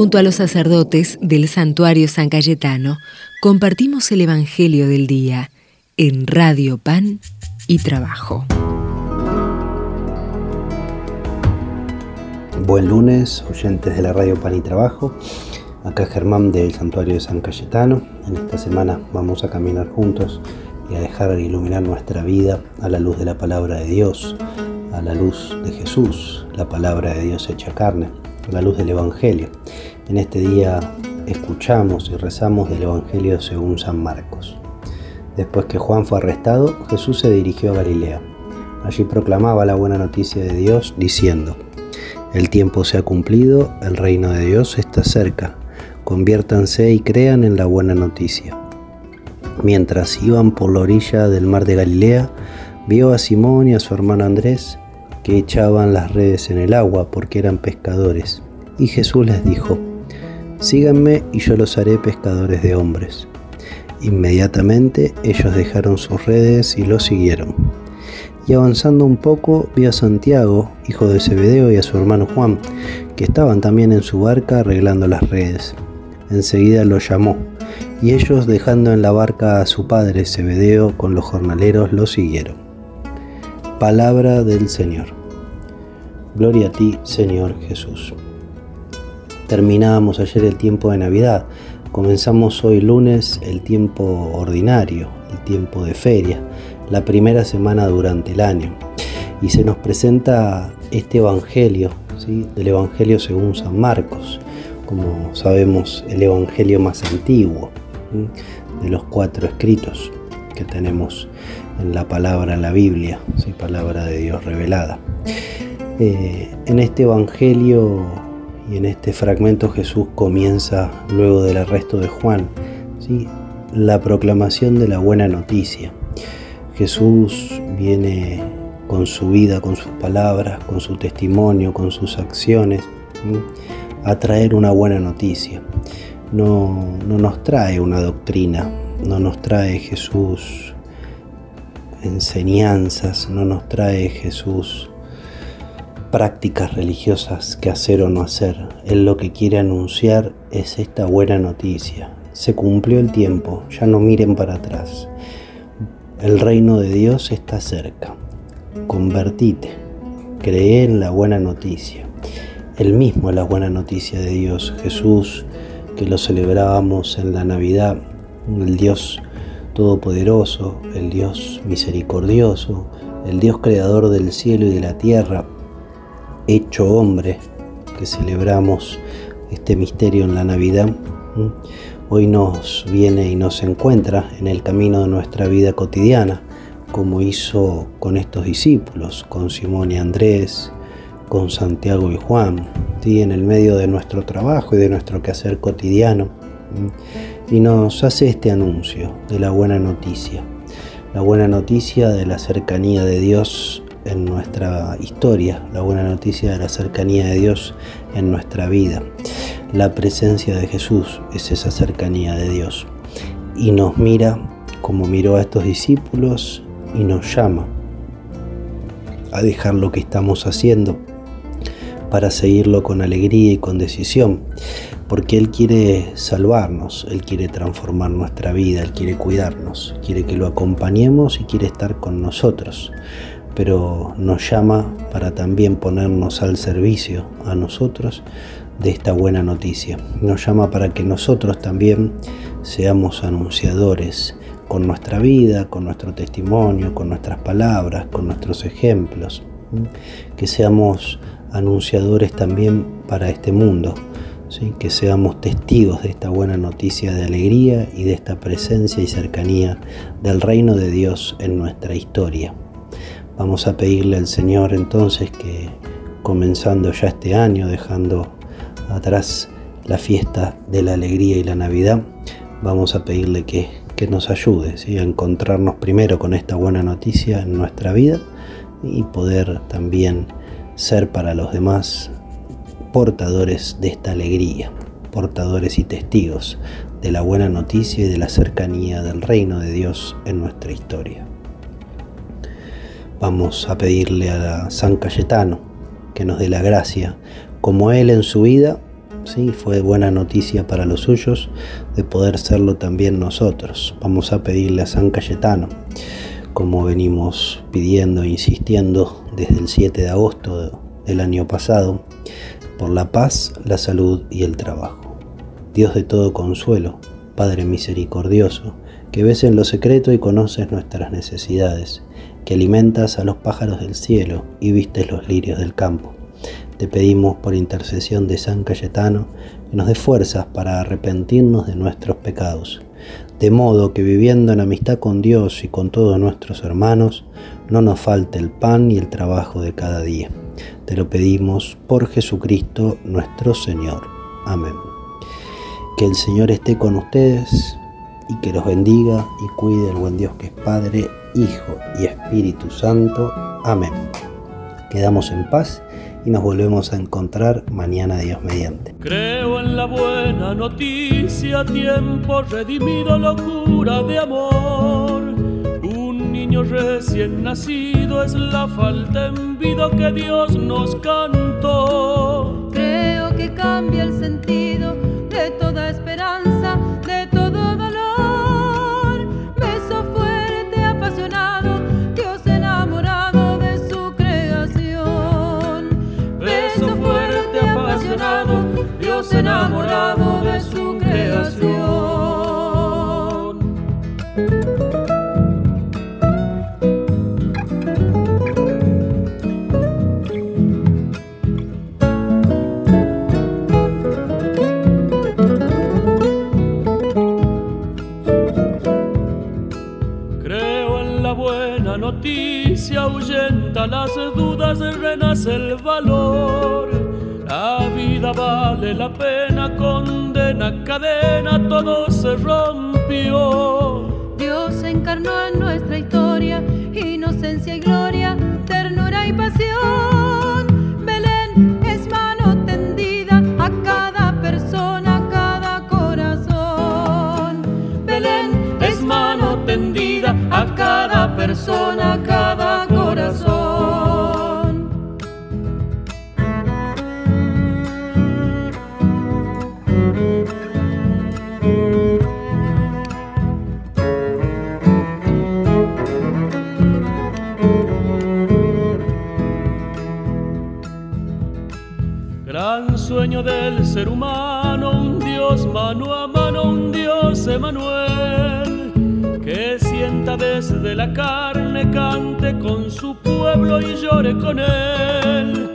Junto a los sacerdotes del santuario San Cayetano, compartimos el Evangelio del Día en Radio Pan y Trabajo. Buen lunes, oyentes de la Radio Pan y Trabajo. Acá Germán del Santuario de San Cayetano. En esta semana vamos a caminar juntos y a dejar iluminar nuestra vida a la luz de la palabra de Dios, a la luz de Jesús, la palabra de Dios hecha carne, a la luz del Evangelio. En este día escuchamos y rezamos del Evangelio según San Marcos. Después que Juan fue arrestado, Jesús se dirigió a Galilea. Allí proclamaba la buena noticia de Dios diciendo, El tiempo se ha cumplido, el reino de Dios está cerca, conviértanse y crean en la buena noticia. Mientras iban por la orilla del mar de Galilea, vio a Simón y a su hermano Andrés que echaban las redes en el agua porque eran pescadores. Y Jesús les dijo, Síganme y yo los haré pescadores de hombres. Inmediatamente ellos dejaron sus redes y lo siguieron. Y avanzando un poco, vio a Santiago, hijo de Zebedeo, y a su hermano Juan, que estaban también en su barca arreglando las redes. Enseguida lo llamó, y ellos dejando en la barca a su padre Zebedeo con los jornaleros lo siguieron. Palabra del Señor. Gloria a ti, Señor Jesús. Terminábamos ayer el tiempo de Navidad, comenzamos hoy lunes el tiempo ordinario, el tiempo de feria, la primera semana durante el año. Y se nos presenta este Evangelio, ¿sí? del Evangelio según San Marcos, como sabemos el Evangelio más antiguo de los cuatro escritos que tenemos en la palabra, la Biblia, ¿sí? palabra de Dios revelada. Eh, en este Evangelio y en este fragmento Jesús comienza, luego del arresto de Juan, ¿sí? la proclamación de la buena noticia. Jesús viene con su vida, con sus palabras, con su testimonio, con sus acciones, a traer una buena noticia. No, no nos trae una doctrina, no nos trae Jesús enseñanzas, no nos trae Jesús prácticas religiosas que hacer o no hacer. Él lo que quiere anunciar es esta buena noticia. Se cumplió el tiempo, ya no miren para atrás. El reino de Dios está cerca. Convertite, cree en la buena noticia. Él mismo es la buena noticia de Dios. Jesús, que lo celebrábamos en la Navidad, el Dios todopoderoso, el Dios misericordioso, el Dios creador del cielo y de la tierra, hecho hombre, que celebramos este misterio en la Navidad, hoy nos viene y nos encuentra en el camino de nuestra vida cotidiana, como hizo con estos discípulos, con Simón y Andrés, con Santiago y Juan, en el medio de nuestro trabajo y de nuestro quehacer cotidiano, y nos hace este anuncio de la buena noticia, la buena noticia de la cercanía de Dios en nuestra historia, la buena noticia de la cercanía de Dios en nuestra vida. La presencia de Jesús es esa cercanía de Dios y nos mira como miró a estos discípulos y nos llama a dejar lo que estamos haciendo para seguirlo con alegría y con decisión, porque Él quiere salvarnos, Él quiere transformar nuestra vida, Él quiere cuidarnos, quiere que lo acompañemos y quiere estar con nosotros pero nos llama para también ponernos al servicio a nosotros de esta buena noticia. Nos llama para que nosotros también seamos anunciadores con nuestra vida, con nuestro testimonio, con nuestras palabras, con nuestros ejemplos, que seamos anunciadores también para este mundo, que seamos testigos de esta buena noticia de alegría y de esta presencia y cercanía del reino de Dios en nuestra historia. Vamos a pedirle al Señor entonces que comenzando ya este año, dejando atrás la fiesta de la alegría y la Navidad, vamos a pedirle que, nos ayude a encontrarnos primero con esta buena noticia en nuestra vida y poder también ser para los demás portadores de esta alegría, portadores y testigos de la buena noticia y de la cercanía del reino de Dios en nuestra historia. Vamos a pedirle a San Cayetano que nos dé la gracia, como él en su vida ¿sí? fue buena noticia para los suyos de poder serlo también nosotros. Vamos a pedirle a San Cayetano, como venimos pidiendo e insistiendo desde el 7 de agosto del año pasado, por la paz, la salud y el trabajo. Dios de todo consuelo, Padre misericordioso, que ves en lo secreto y conoces nuestras necesidades, que alimentas a los pájaros del cielo y vistes los lirios del campo. Te pedimos por intercesión de San Cayetano que nos dé fuerzas para arrepentirnos de nuestros pecados, de modo que viviendo en amistad con Dios y con todos nuestros hermanos, no nos falte el pan y el trabajo de cada día. Te lo pedimos por Jesucristo nuestro Señor. Amén. Que el Señor esté con ustedes y que los bendiga y cuide el buen Dios que es Padre, Hijo y Espíritu Santo. Amén. Quedamos en paz y nos volvemos a encontrar mañana Dios mediante. Creo en la buena noticia, tiempo redimido, locura de amor. Un niño recién nacido es la falta en vida que Dios nos cantó. Creo que cambia el sentido de toda esperanza, buena noticia, ahuyenta las dudas, renace el valor. La vida vale la pena, condena, cadena, todo se rompió. Dios encarnó en nuestra historia, persona, cada corazón. Gran sueño del ser humano, un Dios mano a mano, un Dios Emanuel, desde la carne, cante con su pueblo y llore con él.